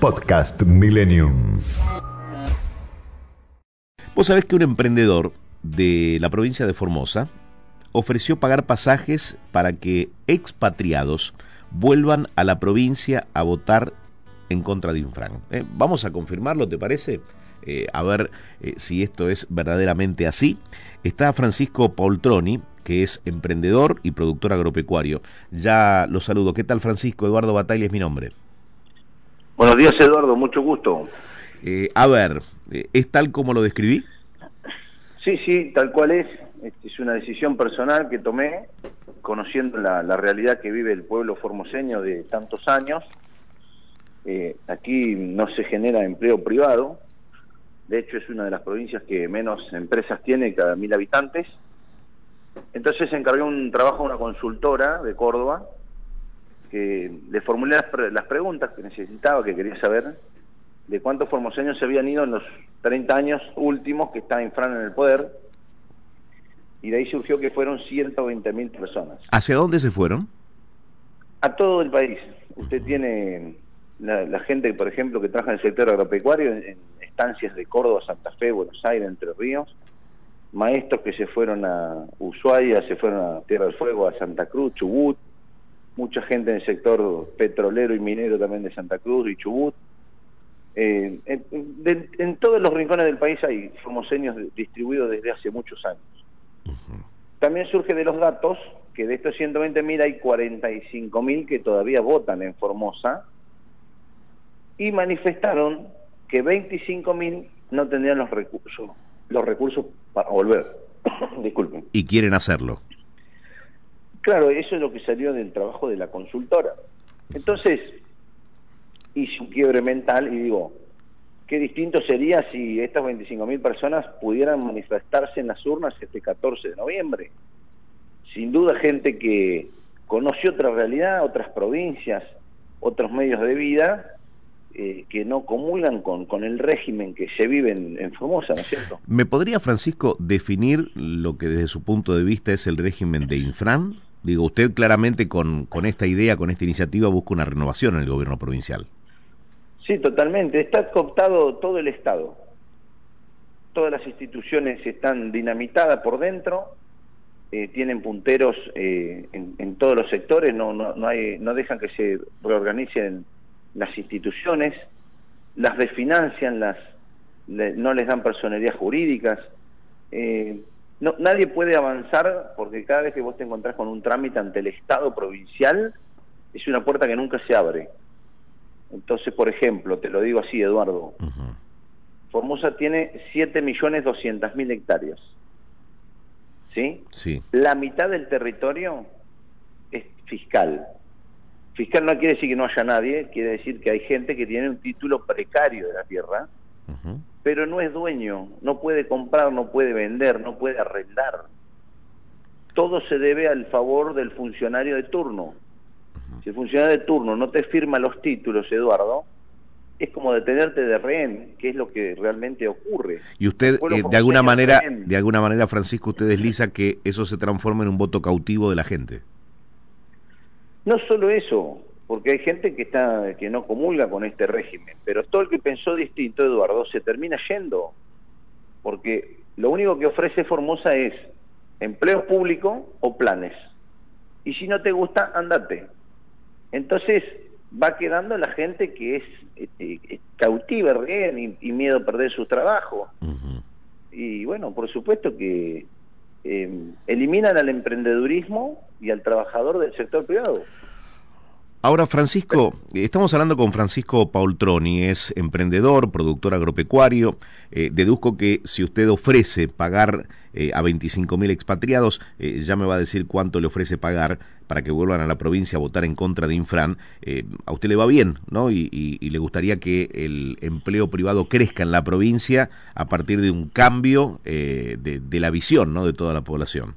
Podcast Millennium. Vos sabés que un emprendedor de la provincia de Formosa ofreció pagar pasajes para que expatriados vuelvan a la provincia a votar en contra de Infran. Eh, vamos a confirmarlo, ¿te parece? Eh, a ver eh, si esto es verdaderamente así. Está Francisco Paultroni, que es emprendedor y productor agropecuario. Ya lo saludo. ¿Qué tal, Francisco? Eduardo Batalla es mi nombre. Buenos días, Eduardo. Mucho gusto. a ver, ¿es tal como lo describí? Sí, sí, tal cual es. Este, es una decisión personal que tomé, conociendo la, realidad que vive el pueblo formoseño de tantos años. Eh, aquí no se genera empleo privado, de hecho es una de las provincias que menos empresas tiene cada mil habitantes. Entonces encargué un trabajo a una consultora de Córdoba, que le formulé las, las preguntas que necesitaba, que quería saber, de cuántos formoseños se habían ido en los 30 años últimos que está Infran en el poder, y de ahí surgió que fueron 120 mil personas. ¿Hacia dónde se fueron? A todo el país. Usted tiene la, gente, por ejemplo, que trabaja en el sector agropecuario, en, estancias de Córdoba, Santa Fe, Buenos Aires, Entre Ríos, maestros que se fueron a Ushuaia, se fueron a Tierra del Fuego, a Santa Cruz, Chubut, mucha gente en el sector petrolero y minero también de Santa Cruz y Chubut, eh, en, todos los rincones del país hay formoseños distribuidos desde hace muchos años. También surge de los datos que de estos 120.000 hay 45.000 que todavía votan en Formosa y manifestaron que 25.000 no tendrían los recursos, los recursos para volver. Disculpen. Y quieren hacerlo. Claro, eso es lo que salió del trabajo de la consultora. Entonces, hice un quiebre mental y digo, qué distinto sería si estas 25.000 personas pudieran manifestarse en las urnas este 14 de noviembre. Sin duda gente que conoció otra realidad, otras provincias, otros medios de vida, eh, que no comulgan con, con, el régimen que se vive en, en, Formosa, ¿no es cierto? ¿Me podría, Francisco, definir lo que desde su punto de vista es el régimen de Infran? Digo, usted claramente con, con esta idea, con esta iniciativa, busca una renovación en el gobierno provincial. Sí, totalmente. Está cooptado todo el Estado. Todas las instituciones están dinamitadas por dentro, eh, tienen punteros eh, en, todos los sectores, no, no, no, hay, no dejan que se reorganicen las instituciones, las desfinancian, las, no les dan personalidad jurídicas. Eh, no, nadie puede avanzar porque cada vez que vos te encontrás con un trámite ante el Estado provincial, es una puerta que nunca se abre. Entonces, por ejemplo, te lo digo así, Eduardo, Formosa tiene 7.200.000 hectáreas. ¿Sí? Sí. La mitad del territorio es fiscal. Fiscal no quiere decir que no haya nadie, quiere decir que hay gente que tiene un título precario de la tierra, pero no es dueño, no puede comprar, no puede vender, no puede arrendar. Todo se debe al favor del funcionario de turno. Si el funcionario de turno no te firma los títulos, Eduardo, es como detenerte de rehén, que es lo que realmente ocurre. Y usted, eh, de alguna manera, de alguna manera, Francisco, usted desliza que eso se transforma en un voto cautivo de la gente. No solo eso, porque hay gente que está que no comulga con este régimen, pero todo el que pensó distinto, Eduardo, se termina yendo, porque lo único que ofrece Formosa es empleo público o planes. Y si no te gusta, andate. Entonces va quedando la gente que es este, cautiva, bien y, miedo a perder su trabajo. Y bueno, por supuesto que em, eliminan al emprendedurismo y al trabajador del sector privado. Ahora, Francisco, estamos hablando con Francisco Paultroni, es emprendedor, productor agropecuario. Eh, deduzco que si usted ofrece pagar eh, a 25 mil expatriados, eh, ya me va a decir cuánto le ofrece pagar para que vuelvan a la provincia a votar en contra de Infran. a usted le va bien, ¿no? Y, le gustaría que el empleo privado crezca en la provincia a partir de un cambio de, de, la visión, ¿no? De toda la población.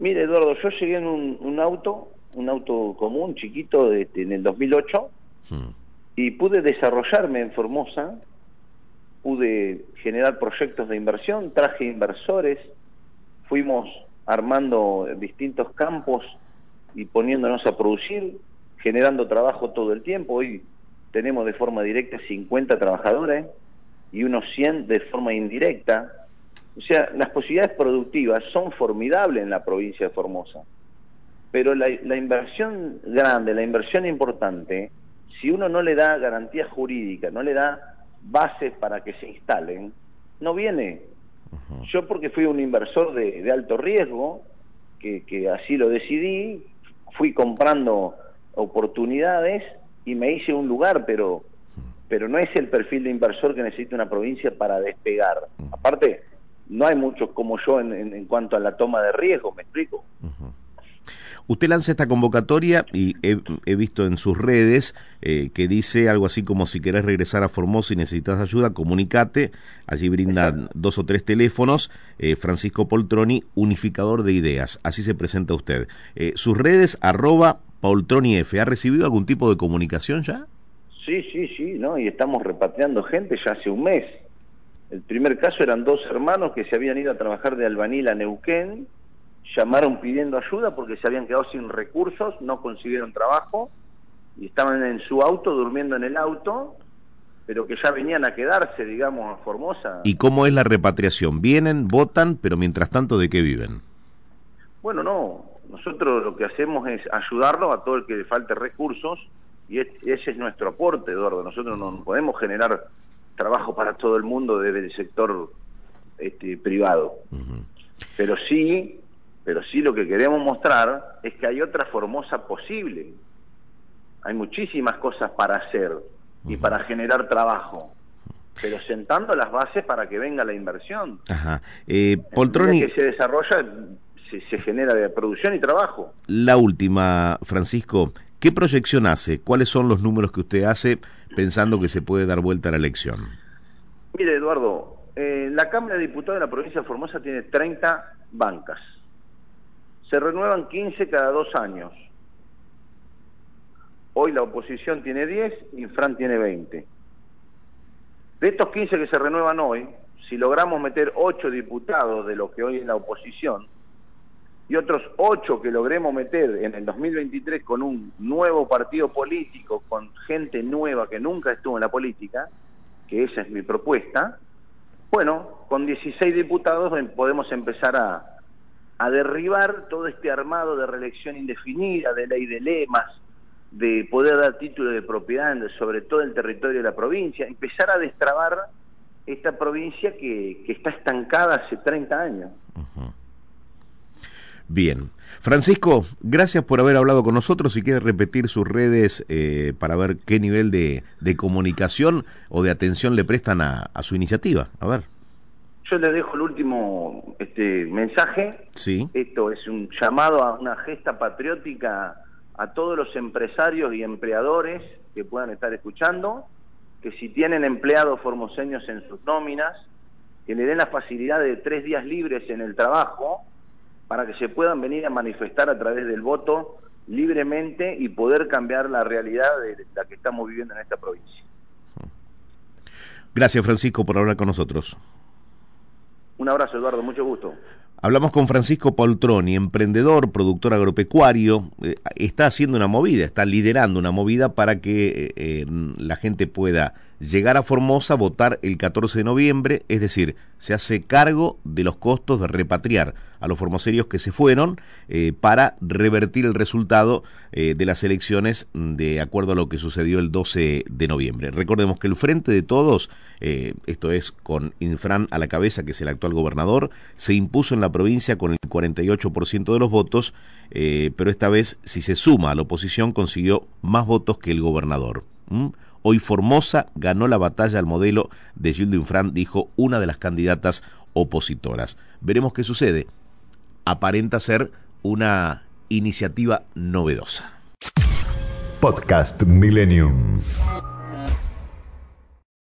Mire, Eduardo, yo llegué en un auto un auto común chiquito de, en el 2008 hmm. y pude desarrollarme en Formosa, pude generar proyectos de inversión, traje inversores, fuimos armando distintos campos y poniéndonos a producir, generando trabajo todo el tiempo. Hoy tenemos de forma directa 50 trabajadores y unos 100 de forma indirecta. O sea, las posibilidades productivas son formidables en la provincia de Formosa. Pero la, la inversión grande, la inversión importante, si uno no le da garantía jurídica, no le da bases para que se instalen, no viene. Yo porque fui un inversor de, de alto riesgo, que, que así lo decidí, fui comprando oportunidades y me hice un lugar, pero pero no es el perfil de inversor que necesita una provincia para despegar. Aparte, no hay muchos como yo en, en, cuanto a la toma de riesgo, ¿me explico? Usted lanza esta convocatoria y he, visto en sus redes eh, que dice algo así como si querés regresar a Formosa y necesitas ayuda, comunicate. Allí brindan dos o tres teléfonos. Eh, Francisco Poltroni, unificador de ideas. Así se presenta usted. Eh, sus redes, arroba Poltroni F. ¿Ha recibido algún tipo de comunicación ya? Sí, sí, sí, ¿no? Y estamos repatriando gente ya hace un mes. El primer caso eran dos hermanos que se habían ido a trabajar de albanil a Neuquén llamaron pidiendo ayuda porque se habían quedado sin recursos, no consiguieron trabajo y estaban en su auto, durmiendo en el auto, pero que ya venían a quedarse, digamos, a Formosa. ¿Y cómo es la repatriación? ¿Vienen, votan, pero mientras tanto, ¿de qué viven? Bueno, no, nosotros lo que hacemos es ayudarlo a todo el que le falte recursos y ese es nuestro aporte, Eduardo. Nosotros no podemos generar trabajo para todo el mundo desde el sector este, privado. Pero sí pero sí lo que queremos mostrar es que hay otra Formosa posible. Hay muchísimas cosas para hacer y para generar trabajo, pero sentando las bases para que venga la inversión. Ajá. Eh, Poltroni... que se desarrolla, se, se genera de producción y trabajo. La última, Francisco, ¿qué proyección hace? ¿Cuáles son los números que usted hace pensando que se puede dar vuelta a la elección? Mire, Eduardo, eh, la Cámara de Diputados de la provincia de Formosa tiene 30 bancas se renuevan 15 cada dos años. Hoy la oposición tiene 10 y Fran tiene 20. De estos 15 que se renuevan hoy, si logramos meter 8 diputados de lo que hoy es la oposición, y otros 8 que logremos meter en el 2023 con un nuevo partido político, con gente nueva que nunca estuvo en la política, que esa es mi propuesta, bueno, con 16 diputados podemos empezar a, a derribar todo este armado de reelección indefinida, de ley de lemas, de poder dar título de propiedad sobre todo el territorio de la provincia, empezar a destrabar esta provincia que, está estancada hace 30 años. Bien. Francisco, gracias por haber hablado con nosotros. Si quiere repetir sus redes eh, para ver qué nivel de, de, comunicación o de atención le prestan a, a su iniciativa. A ver. Yo le dejo el último este mensaje. Sí. Esto es un llamado a una gesta patriótica a todos los empresarios y empleadores que puedan estar escuchando, que si tienen empleados formoseños en sus nóminas, que le den la facilidad de tres días libres en el trabajo para que se puedan venir a manifestar a través del voto libremente y poder cambiar la realidad de la que estamos viviendo en esta provincia. Gracias Francisco por hablar con nosotros. Un abrazo, Eduardo, mucho gusto. Hablamos con Francisco Poltroni, emprendedor, productor agropecuario, eh, está haciendo una movida, está liderando una movida para que eh, la gente pueda llegar a Formosa, votar el 14 de noviembre, es decir, se hace cargo de los costos de repatriar a los formoserios que se fueron eh, para revertir el resultado eh, de las elecciones de acuerdo a lo que sucedió el 12 de noviembre. Recordemos que el Frente de Todos, eh, esto es con Infran a la cabeza, que es el actual gobernador, se impuso en la provincia con el 48% de los votos, pero esta vez, si se suma a la oposición, consiguió más votos que el gobernador. Hoy Formosa ganó la batalla al modelo de Gilles Infran, dijo una de las candidatas opositoras. Veremos qué sucede. Aparenta ser una iniciativa novedosa. Podcast Millennium.